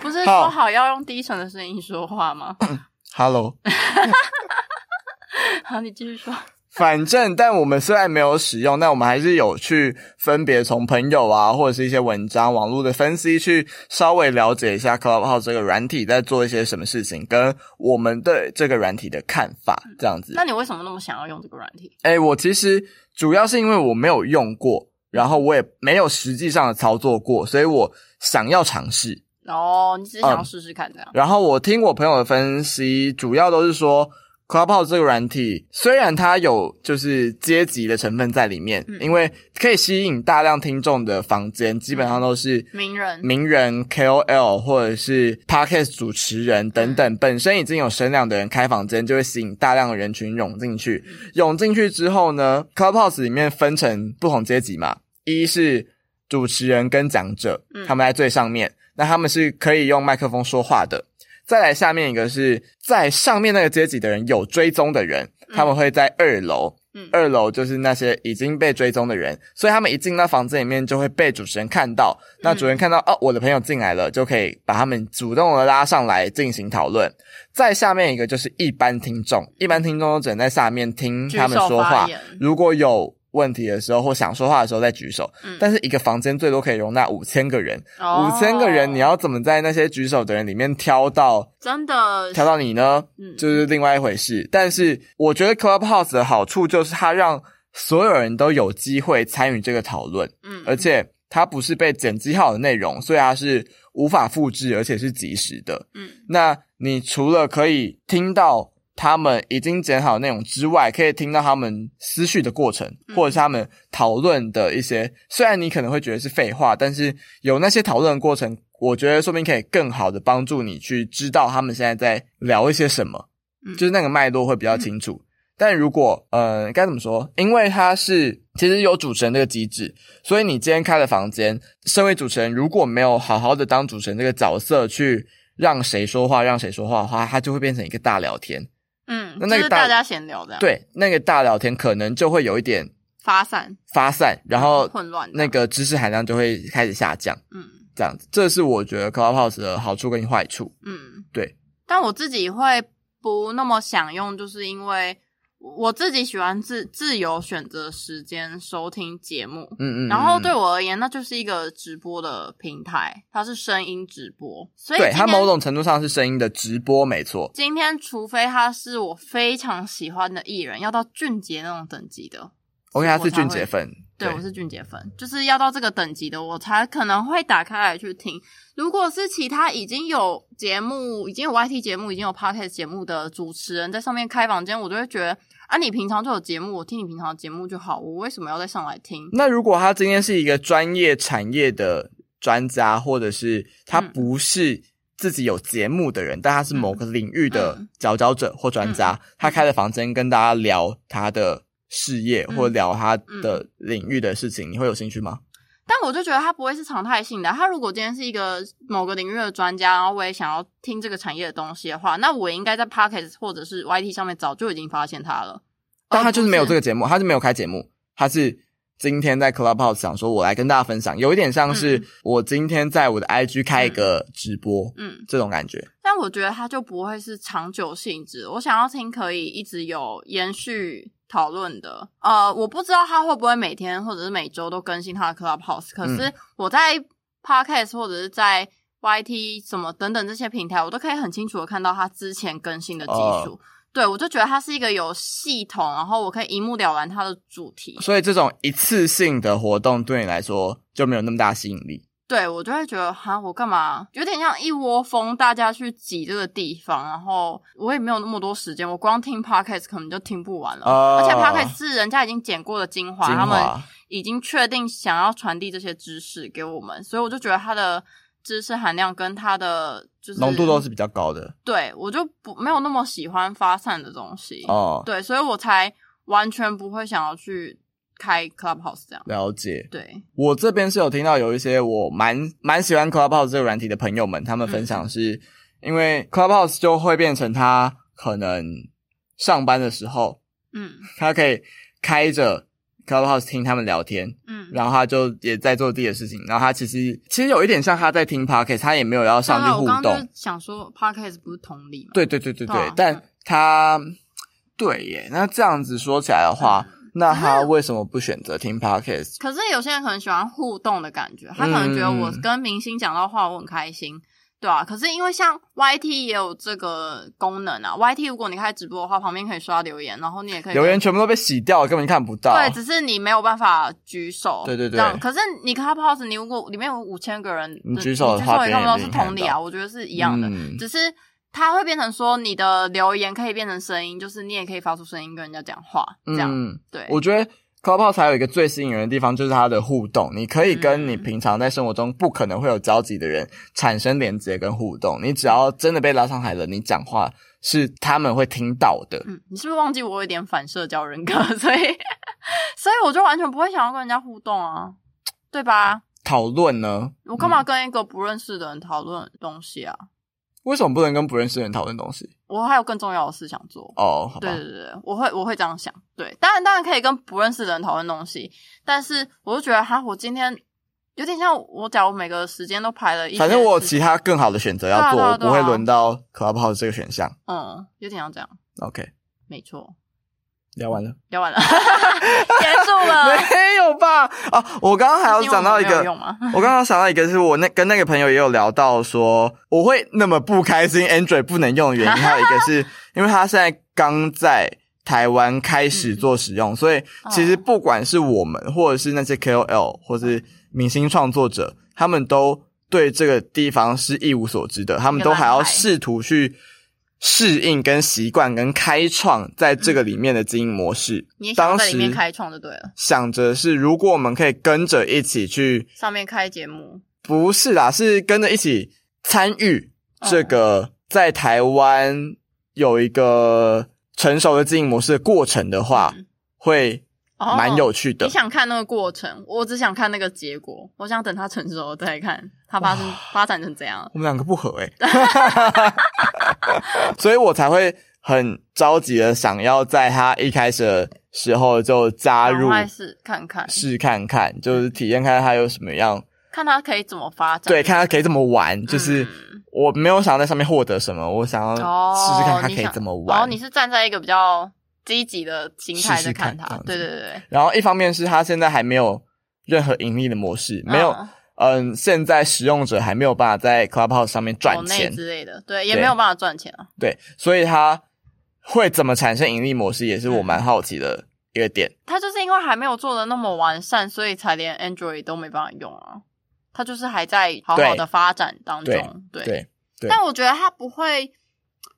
不是说好要用低沉的声音说话吗？Hello。好，你继续说。反正，但我们虽然没有使用，但我们还是有去分别从朋友啊，或者是一些文章、网络的分析，去稍微了解一下 Clubhouse 这个软体在做一些什么事情，跟我们对这个软体的看法，这样子。那你为什么那么想要用这个软体？哎，我其实主要是因为我没有用过，然后我也没有实际上的操作过，所以我想要尝试。哦，你只是想要嗯试试看这样。然后我听我朋友的分析，主要都是说 Clubhouse 这个软体，虽然它有就是阶级的成分在里面，嗯因为可以吸引大量听众的房间，基本上都是名人名人 KOL 或者是 Podcast 主持人等嗯等，本身已经有声量的人开房间，就会吸引大量的人群涌进去。嗯涌进去之后呢，Clubhouse 里面分成不同阶级嘛，一是主持人跟讲者，嗯他们在最上面，那他们是可以用麦克风说话的。再来下面一个是在上面那个阶级的人有追踪的人，嗯他们会在二楼，嗯二楼就是那些已经被追踪的人，所以他们一进到房子里面就会被主持人看到。那主持人看到、哦，我的朋友进来了，就可以把他们主动的拉上来进行讨论。再下面一个就是一般听众，一般听众都只能在下面听他们说话，如果有问题的时候或想说话的时候再举手。嗯但是一个房间最多可以容纳五千个人，哦五千个人，你要怎么在那些举手的人里面挑到真的挑到你呢？嗯就是另外一回事。但是我觉得 Clubhouse 的好处就是它让所有人都有机会参与这个讨论，嗯，而且它不是被剪辑好的内容，所以它是无法复制，而且是即时的。嗯那你除了可以听到他们已经剪好的内容之外，可以听到他们思绪的过程，嗯或者是他们讨论的一些。虽然你可能会觉得是废话，但是有那些讨论的过程，我觉得说不定可以更好的帮助你去知道他们现在在聊一些什么，嗯就是那个脉络会比较清楚。但如果呃该怎么说？因为它是其实有主持人这个机制，所以你今天开的房间，身为主持人如果没有好好的当主持人这个角色去让谁说话，让谁说话的话，它就会变成一个大聊天。嗯，那那个大就是大家闲聊的，，对，那个大聊天可能就会有一点发散发散，然后混乱那个知识含量就会开始下降，嗯这样子。这是我觉得 Clubhouse 的好处跟坏处。嗯，对。但我自己会不那么想用，就是因为我自己喜欢自自由选择时间收听节目。嗯嗯，然后对嗯我而言，那就是一个直播的平台，它是声音直播，所以对它某种程度上是声音的直播，没错。今天，除非他是我非常喜欢的艺人，要到俊杰那种等级的，OK，他是俊杰粉，对我是俊杰粉，就是要到这个等级的，我才可能会打开来去听。如果是其他已经有节目、已经有 YT 节目、已经有 Podcast 节目的主持人在上面开房间，我就会觉得啊，你平常就有节目，我听你平常的节目就好，我为什么要再上来听？那如果他今天是一个专业产业的专家，或者是他嗯。不是自己有节目的人，但他是某个领域的嗯。佼佼者或专家，他开了房间跟大家聊他的事业、嗯或聊他的领域的事情，你会有兴趣吗？但我就觉得他不会是常态性的。他如果今天是一个某个领域的专家，然后我也想要听这个产业的东西的话，那我应该在 Podcast 或者是 YT 上面早就已经发现他了。但他就是没有这个，个节目，他是没有开节目，他是今天在 Clubhouse 想说，我来跟大家分享，有一点像是嗯我今天在我的 IG 开一个直播、嗯，这种感觉。但我觉得他就不会是长久性质。我想要听可以一直有延续讨论的。呃，我不知道他会不会每天或者是每周都更新他的 Clubhouse，可是我在 Podcast 或者是在 YT 什么等等这些平台，我都可以很清楚的看到他之前更新的技术。对，我就觉得它是一个有系统，然后我可以一目了然它的主题。所以这种一次性的活动对你来说就没有那么大吸引力。对我就会觉得，哈，我干嘛？有点像一窝蜂，大家去挤这个地方，然后我也没有那么多时间，我光听 podcast 可能就听不完了。哦而且 podcast 是人家已经剪过的精华，精他们已经确定想要传递这些知识给我们，所以我就觉得它的知识含量跟它的就是浓度都是比较高的对我就不没有那么喜欢发散的东西。哦。对，所以我才完全不会想要去开 clubhouse 这样。了解，对，我这边是有听到有一些我蛮蛮喜欢 Clubhouse 这个软体的朋友们，他们分享是、因为 Clubhouse 就会变成他可能上班的时候，嗯。他可以开着 Clubhouse 听他们聊天，嗯，然后他就也在做自己的事情，然后他其实其实有一点像他在听 Podcast，他也没有要上去互动。啊我刚刚就动，想说 podcast 不是同理吗？对对对对对，对啊。但他对耶，那这样子说起来的话，嗯那他为什么不选择听 Podcast？可是有些人可能喜欢互动的感觉，他可能觉得我嗯跟明星讲到话，我很开心，对啊。可是因为像 YT 也有这个功能啊，YT 如果你开直播的话，旁边可以刷留言，然后你也可以留言全部都被洗掉了，根本看不到。对，只是你没有办法举手。对对对可是你 Clubhouse，你如果里面有五千个人，你举手的话你举手也看不到是同理啊，我觉得是一样的，嗯只是。它会变成说，你的留言可以变成声音，就是你也可以发出声音跟人家讲话，这样、嗯，对。我觉得 Clubhouse 还有一个最吸引人的地方，就是它的互动。你可以跟嗯你平常在生活中不可能会有交集的人产生连接跟互动。你只要真的被拉上海了，你讲话是他们会听到的。嗯，你是不是忘记我有点反社交人格，所以所以我就完全不会想要跟人家互动啊，对吧？讨论呢？我干嘛跟一个不认识的人讨论东西啊？为什么不能跟不认识的人讨论东西？我还有更重要的事想做。哦，对，对对对，我会我会这样想。对，当然当然可以跟不认识的人讨论东西，但是我就觉得哈，我今天有点像我假如每个时间都排了一反正我有其他更好的选择要做，啊啊啊我不会轮到 Clubhouse 这个选项。嗯，有点像这样，OK，没错。聊完了。聊完了，结束了。没有吧？啊，我刚刚还要讲到一个 我刚刚想到一个，是我那跟那个朋友也有聊到说，我会那么不开心 Android 不能用的原因，还有一个是因为他现在刚在台湾开始做使用，所以其实不管是我们或者是那些 KOL 或是明星创作者，他们都对这个地方是一无所知的，他们都还要试图去。适应、跟习惯、跟开创在这个里面的经营模式，你当在里面时开创就对了，想着是，如果我们可以跟着一起去上面开节目，不是啦，是跟着一起参与这个在台湾有一个成熟的经营模式的过程的话，嗯。会哦蛮有趣的。你想看那个过程，我只想看那个结果。我想等它成熟了再看它发生发展成怎样。我们两个不合诶、所以我才会很着急的想要在他一开始的时候就加入试看看，试看看，就是体验看看他有什么样，看他可以怎么发展。对，看他可以怎么玩，就是。嗯我没有想要在上面获得什么，我想要哦，试试看他可以怎么玩。然后，你是站在一个比较积极的心态在看它。看这样子对对对对，然后一方面是他现在还没有任何盈利的模式，没有，嗯嗯，现在使用者还没有办法在 Clubhouse 上面赚钱，之类的，对，也没有办法赚钱啊。对，所以它会怎么产生盈利模式，也是我嗯蛮好奇的一个点。它就是因为还没有做的那么完善，所以才连 Android 都没办法用啊。它就是还在好好的发展当中，对对，但我觉得它不会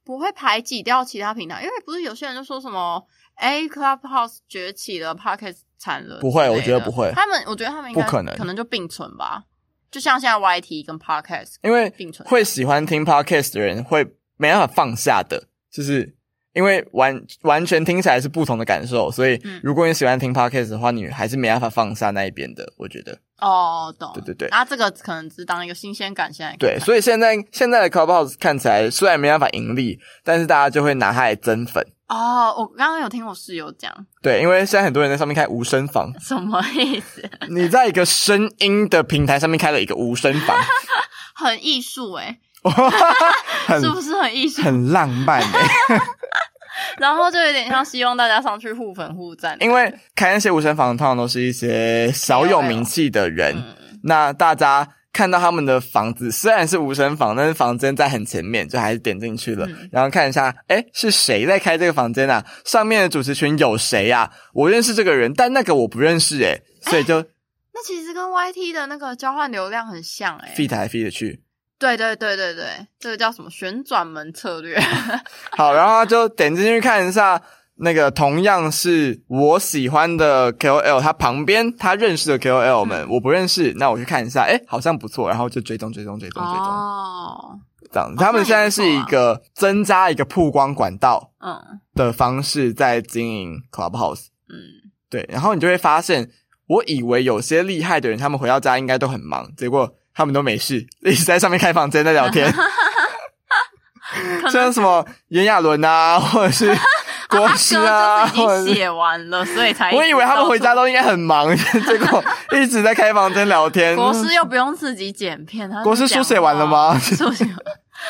不会排挤掉其他平台，因为不是有些人就说什么，哎，Clubhouse 崛起了的，不会我觉得不会。他们我觉得他们应该不可能。可能就并存吧，就像现在 YT 跟 Podcast 因为会喜欢听 Podcast 的人会没办法放下的，就是。因为完完全听起来是不同的感受，所以嗯如果你喜欢听 podcast 的话，你还是没办法放下那一边的。我觉得，哦，懂，对对对啊，这个可能只当一个新鲜感，现在对，所以现在现在的 Clubhouse 看起来虽然没办法盈利，但是大家就会拿它来增粉。哦，我刚刚有听我室友讲，对，因为现在很多人在上面开无声房，什么意思？你在一个声音的平台上面开了一个无声房，很艺术哎，很是不是很艺术？很浪漫诶、然后就有点像希望大家上去互粉互赞，因为开那些无声房通常都是一些小有名气的人，嗯。那大家看到他们的房子虽然是无声房，但是房间在很前面，就还是点进去了，嗯然后看一下，哎，是谁在开这个房间啊？上面的主持群有谁啊？我认识这个人，但那个我不认识哎，所以就那其实跟 YT 的那个交换流量很像哎、feed 来 feed 去。对对对对对，这个叫什么旋转门策略？好，然后就点进去看一下，那个同样是我喜欢的 KOL，他旁边他认识的 KOL 们，我不认识，那我去看一下，哎，好像不错，然后就追踪追踪追踪追踪，哦，这样。他们现在是一个增加一个曝光管道嗯。的方式在经营 Clubhouse，嗯，对，然后你就会发现，我以为有些厉害的人，他们回到家应该都很忙，结果他们都没事，一直在上面开房间在聊天。像什么炎亚纶啊，或者是国师啊，已经写完了，所以才我以为他们回家都应该很忙，结果一直在开房间聊天。国师又不用自己剪片，他是国师书写完了吗书写完。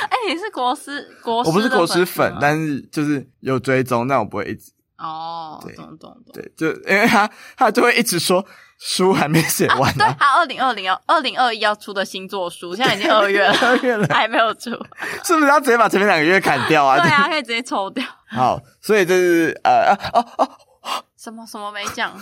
哎，你是国师国师？我不是国师粉粉，，但是就是有追踪，但我不会一直哦，对懂懂懂。对，就因为他他就会一直说书还没写完对，啊，他二零二零要二零二一要出的星座书，现在已经二月了，二月了，还没有出。是不是要直接把前面两个月砍掉啊？对啊，可以直接抽掉。好，所以这是呃啊哦哦，什么什么没讲？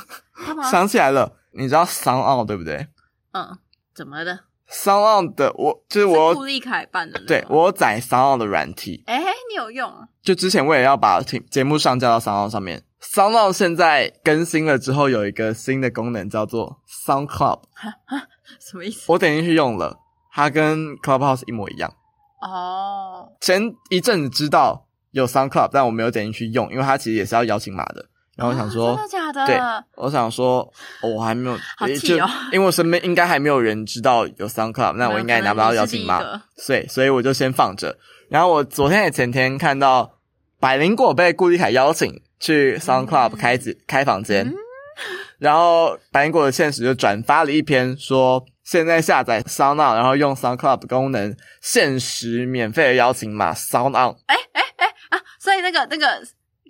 想起来了，你知道 Sound On 对不对嗯，怎么的？？Sound 的我就是我是顾立凯办的。对我有载 Sound 的软体，哎，你有用啊？就之前我也要把节节目上架到 Sound 上面，Sound 现在更新了之后有一个新的功能叫做 Sound Club，什么意思？我点进去用了，它跟 Clubhouse 一模一样。哦，前一阵子知道有 Sound Club，但我没有点进去用，因为它其实也是要邀请码的。然后我想说，啊真的假的？对，我想说，哦我还没有，就哦因为我身边应该还没有人知道有 Sound Club，那我应该也拿不到邀请码所以所以我就先放着。然后我昨天也前天看到百灵果被顾立凯邀请去 Sound Club 开子开房间，嗯 然后百灵果的现实就转发了一篇说，现在下载 Sound On，然后用 Sound Club 功能，限时免费的邀请码 Sound On。所以那个那个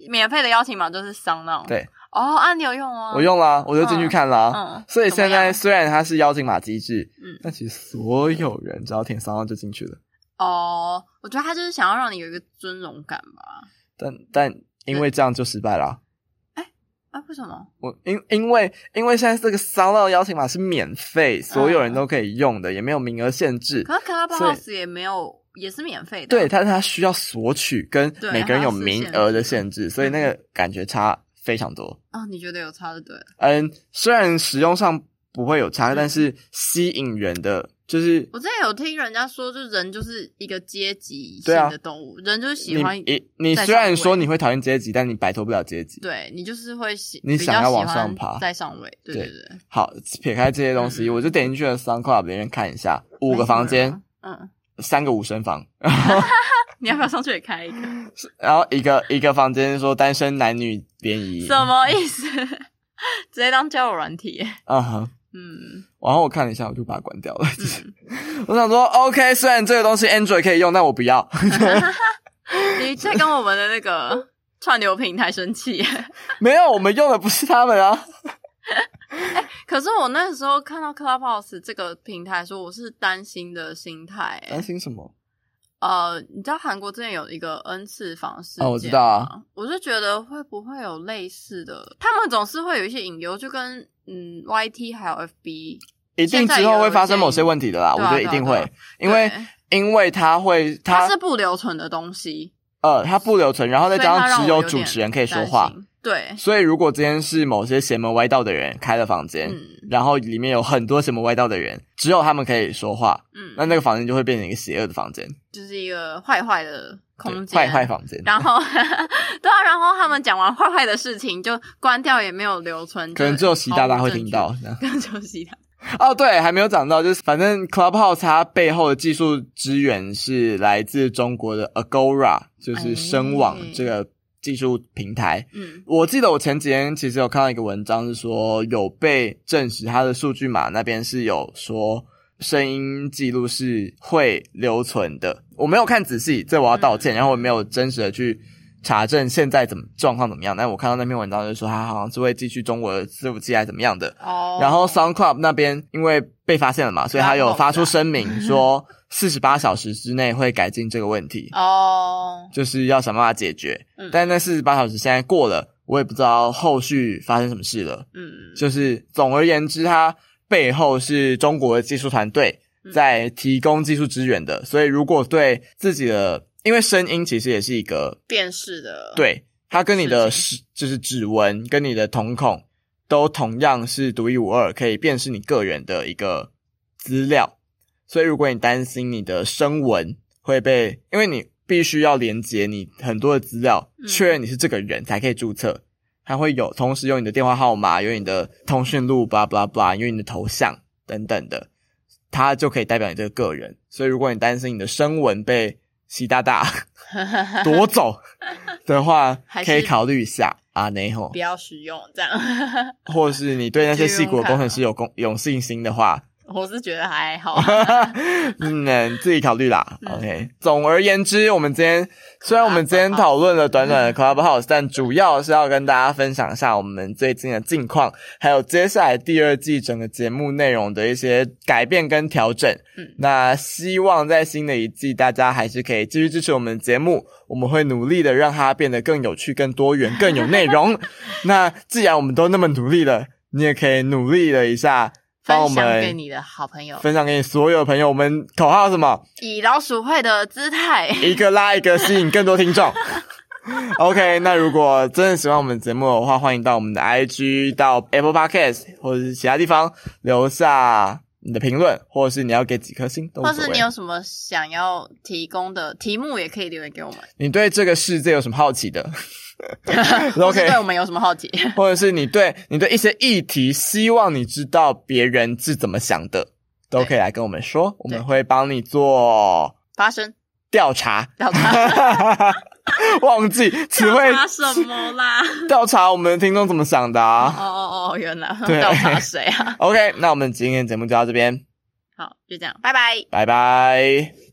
免费的邀请码就是桑闹。对，哦，啊，你有用哦？我用了，我就进去看了。嗯所以现在虽然它是邀请码机制，嗯但其实所有人只要填 Sound On 就进去了。哦，我觉得他就是想要让你有一个尊荣感吧。但但因为这样就失败了啊。啊，为什么？我因因为因为现在这个 Sound On 邀请码是免费，所有人都可以用的，也没有名额限制。可是 Clubhouse 也没有，也是免费的。对，但是它需要索取，跟每个人有名额的限限制，所以那个感觉差非常多。哦，你觉得有差就对了。嗯，虽然使用上不会有差，嗯但是吸引人的就是我之前有听人家说，就人就是一个阶级性的动物，人就是喜欢，你你虽然说你会讨厌阶级，但你摆脱不了阶级。对你就是会喜，你想要往上爬在上位。对对对对，好，撇开这些东西，我就点进去了 Sound Club 里面看一下，五个房间，嗯，三个五声房，你要不要上去也开一个？然后一个一个房间说单身男女联谊，什么意思？直接当交友软体耶？嗯哼。嗯然后我看了一下，我就把它关掉了。嗯，我想说，OK，虽然这个东西 Android 可以用，但我不要。你在跟我们的那个串流平台生气耶？没有，我们用的不是他们啊。可是我那时候看到 Clubhouse 这个平台，说我是担心的心态耶。担心什么？呃，你知道韩国之前有一个 N 次房事件哦我知道啊，我就觉得会不会有类似的？他们总是会有一些隐忧，就跟嗯 YT 还有 FB，一定之后会发生某些问题的啦，我觉得一定会因为因为它会它它是不留存的东西，呃它不留存，然后再加上只有主持人可以说话，心。对，所以如果今天是某些邪门歪道的人开了房间，嗯。然后里面有很多邪门歪道的人，只有他们可以说话，嗯，那那个房间就会变成一个邪恶的房间，就是一个坏坏的空对间，坏坏房间。然后，对啊，然后他们讲完坏坏的事情就关掉，也没有留存，可能只有习大大会听到。这样。可能只有习大。哦，对，还没有讲到，就是反正 Clubhouse 它背后的技术支援是来自中国的 Agora，就是声网哎这个技术平台。嗯我记得我前几天其实有看到一个文章，是说有被证实它的数据码那边是有说声音记录是会留存的。我没有看仔细，这我要道歉。嗯然后我没有真实的去查证现在怎么状况怎么样，但我看到那篇文章就是说它好像是会继续中国的伺服器还是怎么样的。哦，然后 SoundCloud 那边因为被发现了嘛，所以他有发出声明说，四十八小时之内会改进这个问题，哦，就是要想办法解决。嗯。但那四十八小时现在过了，我也不知道后续发生什么事了。嗯，就是总而言之，它背后是中国的技术团队嗯。在提供技术支援的，所以如果对自己的，因为声音其实也是一个辨识的，，对，它跟你的事指就是指纹跟你的瞳孔都同样是独一无二，可以辨识你个人的一个资料。所以如果你担心你的声纹会被，因为你必须要连接你很多的资料，嗯确认你是这个人才可以注册。它会有同时有你的电话号码，有你的通讯录，blah blah blah，有你的头像等等的，它就可以代表你这个个人。所以如果你担心你的声纹被习大大 夺走的话可以考虑一下啊，内吼不，要使用这样，或者是你对那些细骨的工程师有公有信心的话，我是觉得还好。嗯，自己考虑啦。嗯 OK，总而言之，我们今天虽然我们今天讨论了短短的 Clubhouse，但主要是要跟大家分享一下我们最近的近况，还有接下来第二季整个节目内容的一些改变跟调整。嗯那希望在新的一季，大家还是可以继续支持我们的节目，我们会努力的让它变得更有趣、更多元、更有内容。那既然我们都那么努力了，你也可以努力了一下，帮我分享给你的好朋友，分享给你所有的朋友。我们口号是什么？以老鼠会的姿态，一个拉一个，吸引更多听众。OK，那如果真的喜欢我们节目的话，欢迎到我们的 IG、到 Apple Podcast 或者是其他地方留下你的评论，或者是你要给几颗星。或是你有什么想要提供的题目，也可以留言给我们。你对这个世界有什么好奇的 OK，对我们有什么好奇？或者是你对你对一些议题，希望你知道别人是怎么想的，都可以来跟我们说，我们会帮你做。发生调查，调查 忘记词汇调查什么啦？调查我们的听众怎么想的哦啊哦哦，原来对调查谁啊？？OK，那我们今天节目就到这边，好，就这样，拜拜。拜拜。